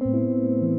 Música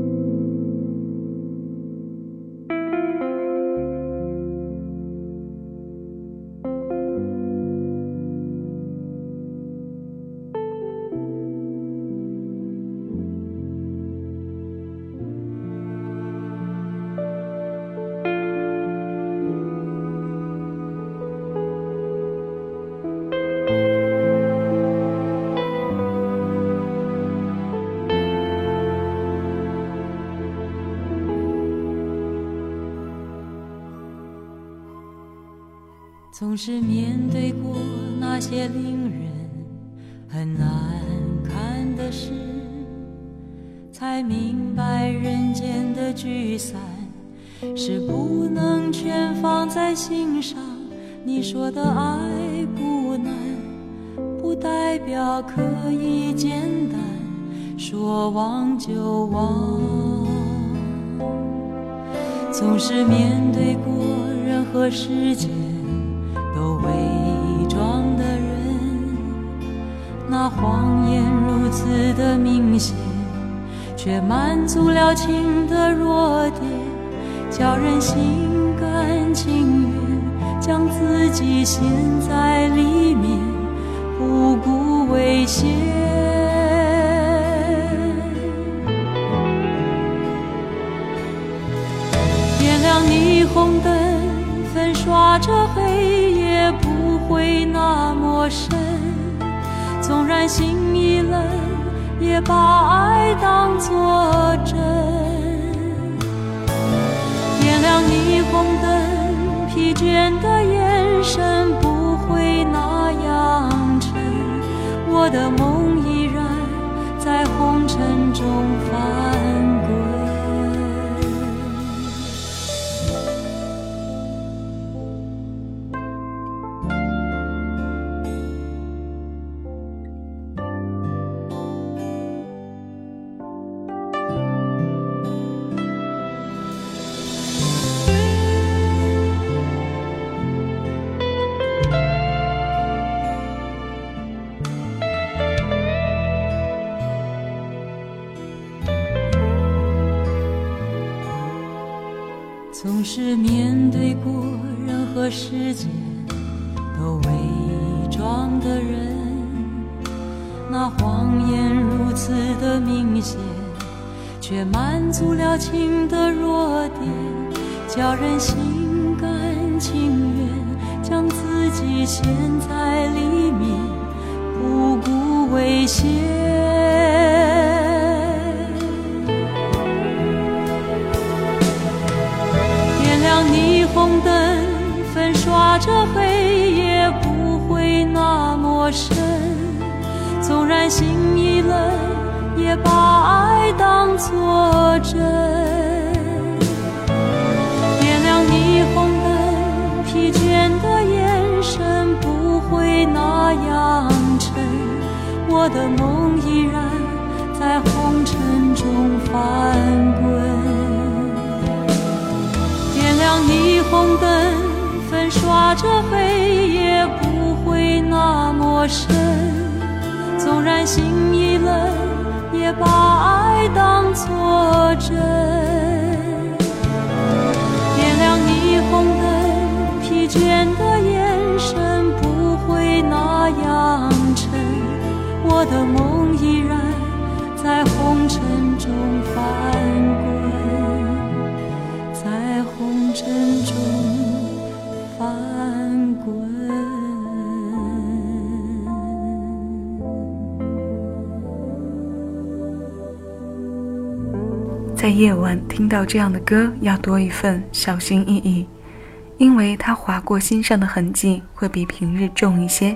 总是面对过那些令人很难看的事，才明白人间的聚散是不能全放在心上。你说的爱不难，不代表可以简单说忘就忘。总是面对过任何时间。那谎言如此的明显，却满足了情的弱点，叫人心甘情愿将自己陷在里面，不顾危险。点亮霓虹灯，粉刷着黑。夜不会那么深，纵然心已冷，也把爱当作真。点亮霓虹灯，疲倦的眼神不会那样沉。我的梦依然在红尘中翻。的人，那谎言如此的明显，却满足了情的弱点，叫人心甘情愿将自己陷在里面，不顾危险。点亮霓虹灯粉刷着黑夜，不会那深。纵然心已冷，也把爱当作真。点亮霓虹灯，疲倦的眼神不会那样沉。我的梦依然在红尘中翻滚。点亮霓虹灯，粉刷着黑夜，那么深。纵然心已冷，也把爱当作真。点亮霓虹灯，疲倦的眼神不会那样沉。我的梦依然在红尘中翻滚。在夜晚听到这样的歌，要多一份小心翼翼，因为它划过心上的痕迹会比平日重一些。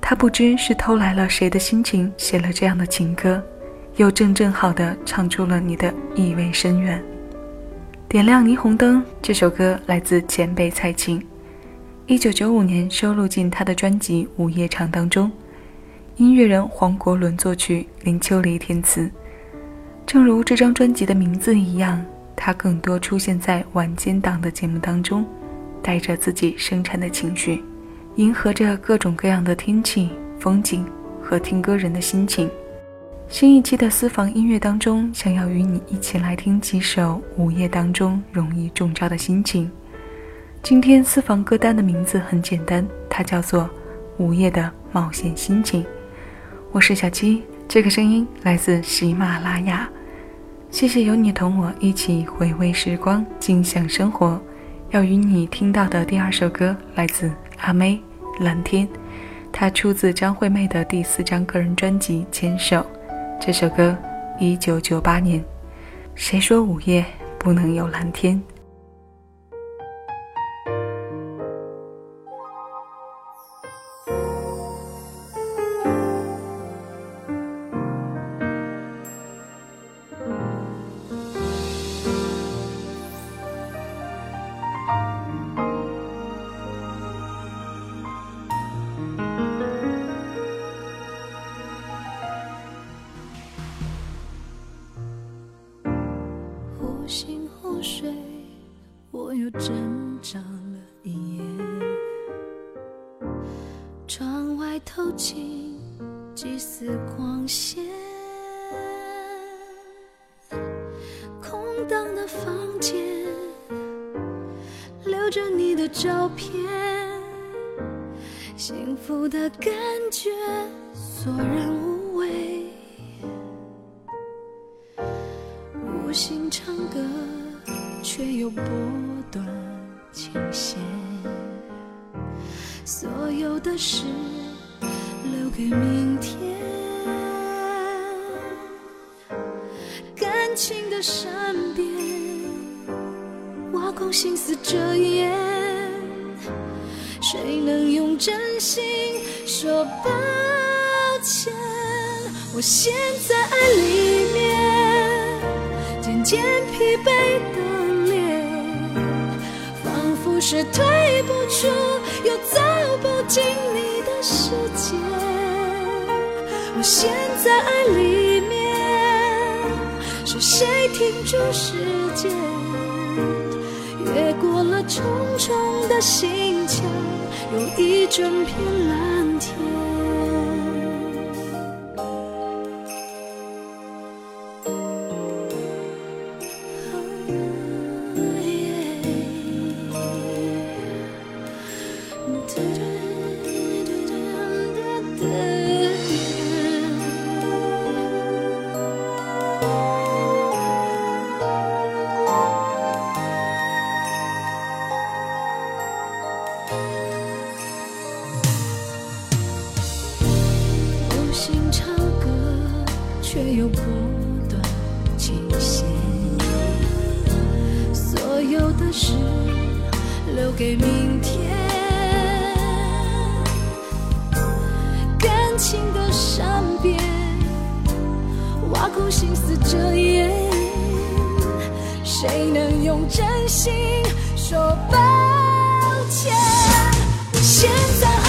他不知是偷来了谁的心情，写了这样的情歌，又正正好的唱出了你的意味深远。点亮霓虹灯这首歌来自前辈蔡琴，一九九五年收录进他的专辑《午夜场》当中，音乐人黄国伦作曲，林秋离填词。正如这张专辑的名字一样，它更多出现在晚间档的节目当中，带着自己生产的情绪，迎合着各种各样的天气、风景和听歌人的心情。新一期的私房音乐当中，想要与你一起来听几首午夜当中容易中招的心情。今天私房歌单的名字很简单，它叫做《午夜的冒险心情》。我是小七，这个声音来自喜马拉雅。谢谢有你同我一起回味时光，尽享生活。要与你听到的第二首歌来自阿妹《蓝天》，它出自张惠妹的第四张个人专辑《牵手》。这首歌，一九九八年。谁说午夜不能有蓝天？睡我又挣扎了一夜窗外透进几丝光线空荡的房间留着你的照片幸福的感觉索然无琴弦。所有的事留给明天。感情的善变，挖空心思遮掩。谁能用真心说抱歉？我陷在爱里面，渐渐疲惫的，是退不出又走不进你的世界。我陷在爱里面，是谁停住时间，越过了重重的心墙？有一整片蓝天。却又不断倾斜。所有的事留给明天，感情的善变，挖空心思遮掩，谁能用真心说抱歉？现在。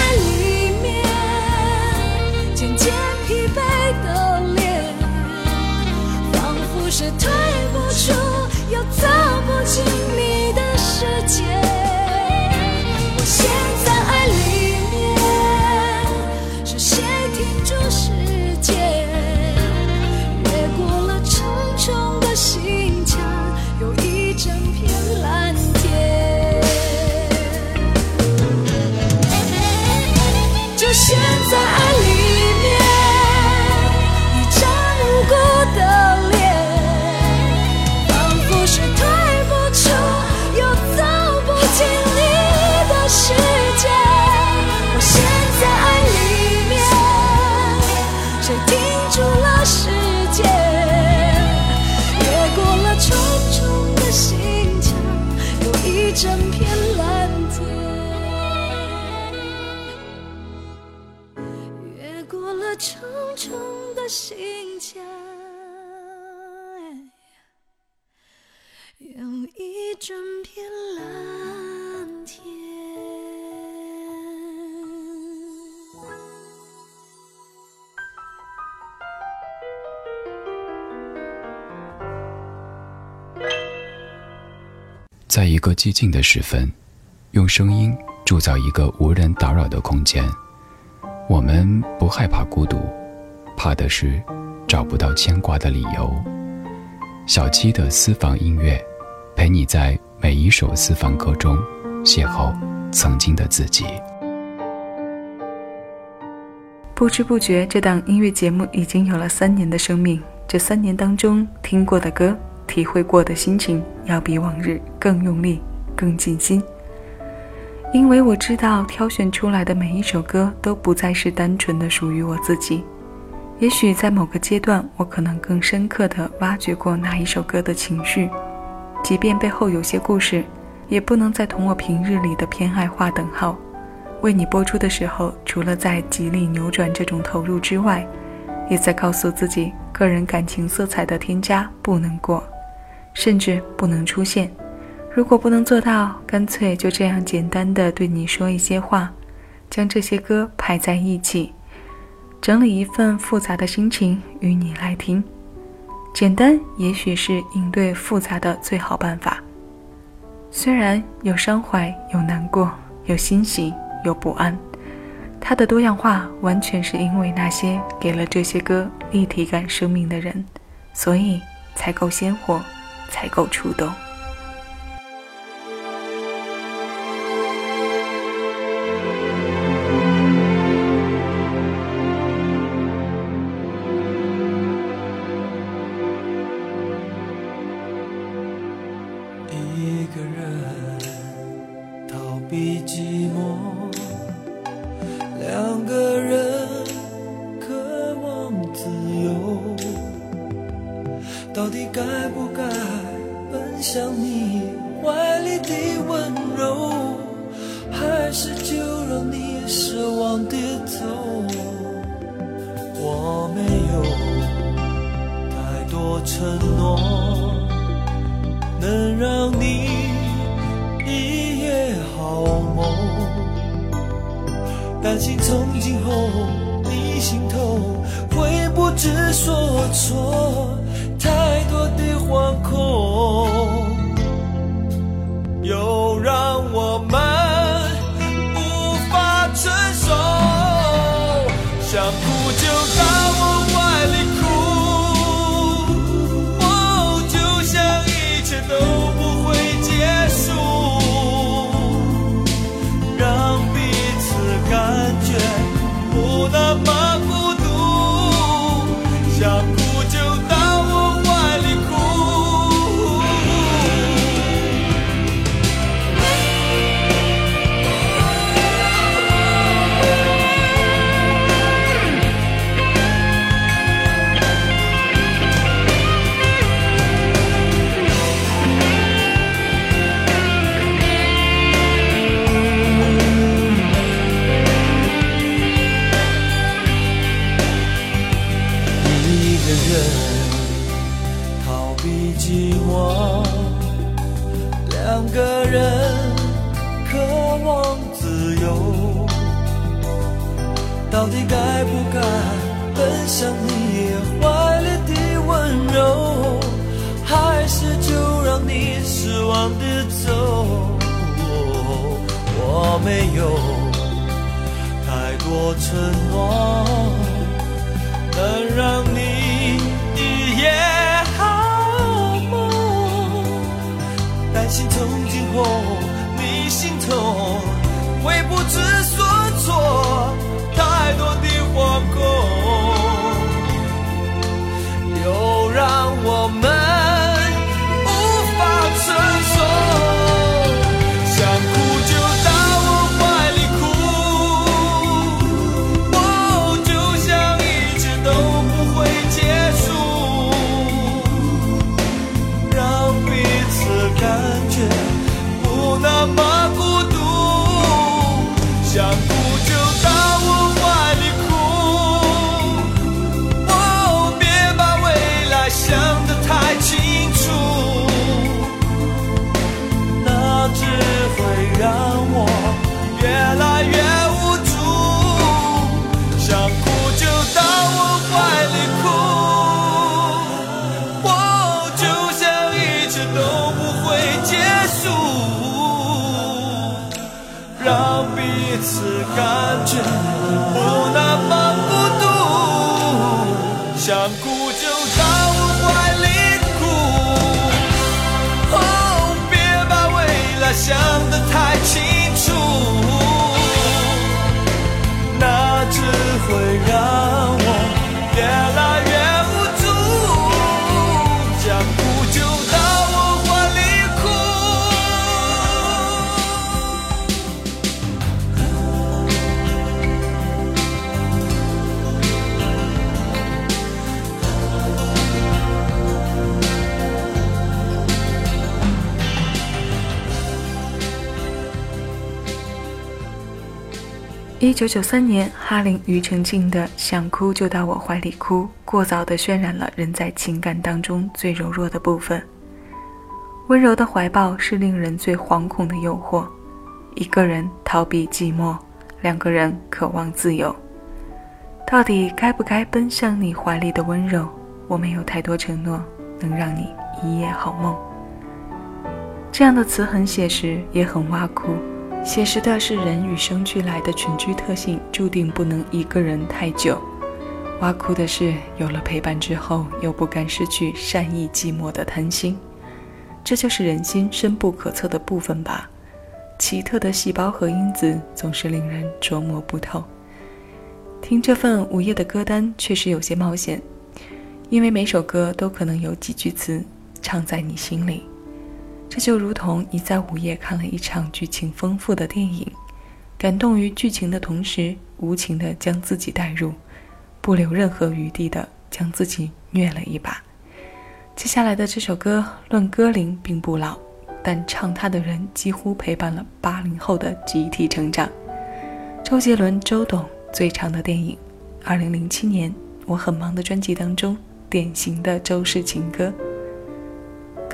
有一整片蓝天在一个寂静的时分，用声音铸造一个无人打扰的空间。我们不害怕孤独，怕的是。找不到牵挂的理由。小七的私房音乐，陪你在每一首私房歌中邂逅曾经的自己。不知不觉，这档音乐节目已经有了三年的生命。这三年当中，听过的歌，体会过的心情，要比往日更用力、更尽心。因为我知道，挑选出来的每一首歌，都不再是单纯的属于我自己。也许在某个阶段，我可能更深刻地挖掘过那一首歌的情绪，即便背后有些故事，也不能再同我平日里的偏爱划等号。为你播出的时候，除了在极力扭转这种投入之外，也在告诉自己，个人感情色彩的添加不能过，甚至不能出现。如果不能做到，干脆就这样简单的对你说一些话，将这些歌排在一起，整理一份复杂的心情与你来听。简单也许是应对复杂的最好办法。虽然有伤怀，有难过，有欣喜。有不安，它的多样化完全是因为那些给了这些歌立体感生命的人，所以才够鲜活，才够触动。让你失望低头？我没有太多承诺，能让你一夜好梦。担心从今后你心头会不知所措，人逃避寂寞，两个人渴望自由到底该不该奔向你怀里的温柔，还是就让你失望的走？我没有太多承诺，能让你夜好梦。担心从今后你心痛，会不知想得太清一九九三年，哈林庾澄庆的《想哭就到我怀里哭》过早地渲染了人在情感当中最柔弱的部分。温柔的怀抱是令人最惶恐的诱惑。一个人逃避寂寞，两个人渴望自由。到底该不该奔向你怀里的温柔？我没有太多承诺，能让你一夜好梦。这样的词很写实，也很挖苦。写实的是人与生俱来的群居特性，注定不能一个人太久。挖苦的是有了陪伴之后，又不甘失去善意寂寞的贪心。这就是人心深不可测的部分吧。奇特的细胞和因子总是令人琢磨不透。听这份午夜的歌单确实有些冒险，因为每首歌都可能有几句词唱在你心里。这就如同你在午夜看了一场剧情丰富的电影，感动于剧情的同时，无情地将自己带入，不留任何余地地将自己虐了一把。接下来的这首歌，论歌龄并不老，但唱它的人几乎陪伴了八零后的集体成长。周杰伦，周董最长的电影，二零零七年我很忙的专辑当中，典型的周氏情歌。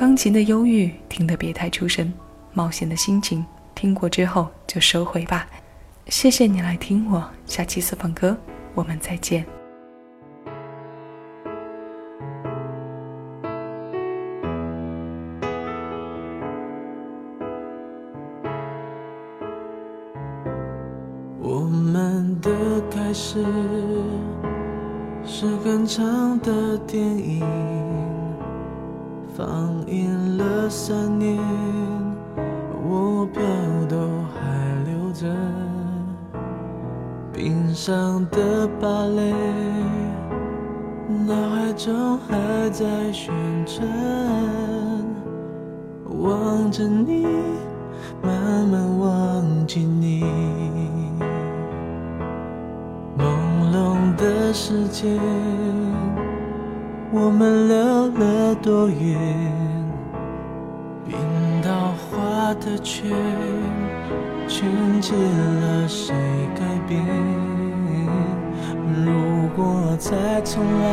钢琴的忧郁，听得别太出声；冒险的心情，听过之后就收回吧。谢谢你来听我，下期私房歌，我们再见。着你，慢慢忘记你。朦胧的时间。我们溜了多远？冰刀划的圈，圈起了谁改变？如果再重来，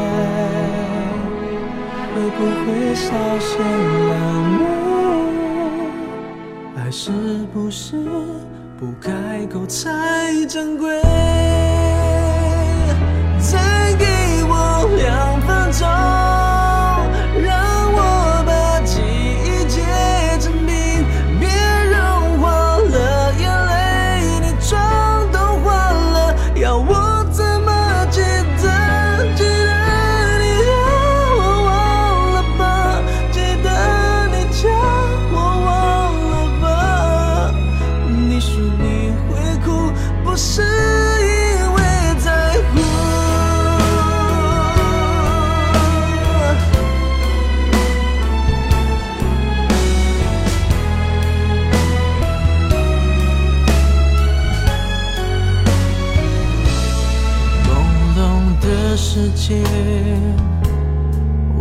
会不会稍显冷漠？是不是不开口才珍贵？世界，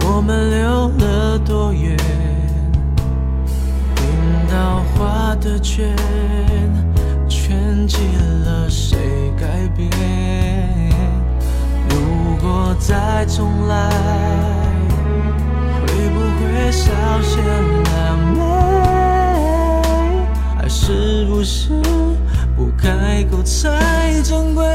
我们留了多远？冰刀划的圈，圈起了谁改变？如果再重来，会不会少些难狈？爱是不是不开口才珍贵？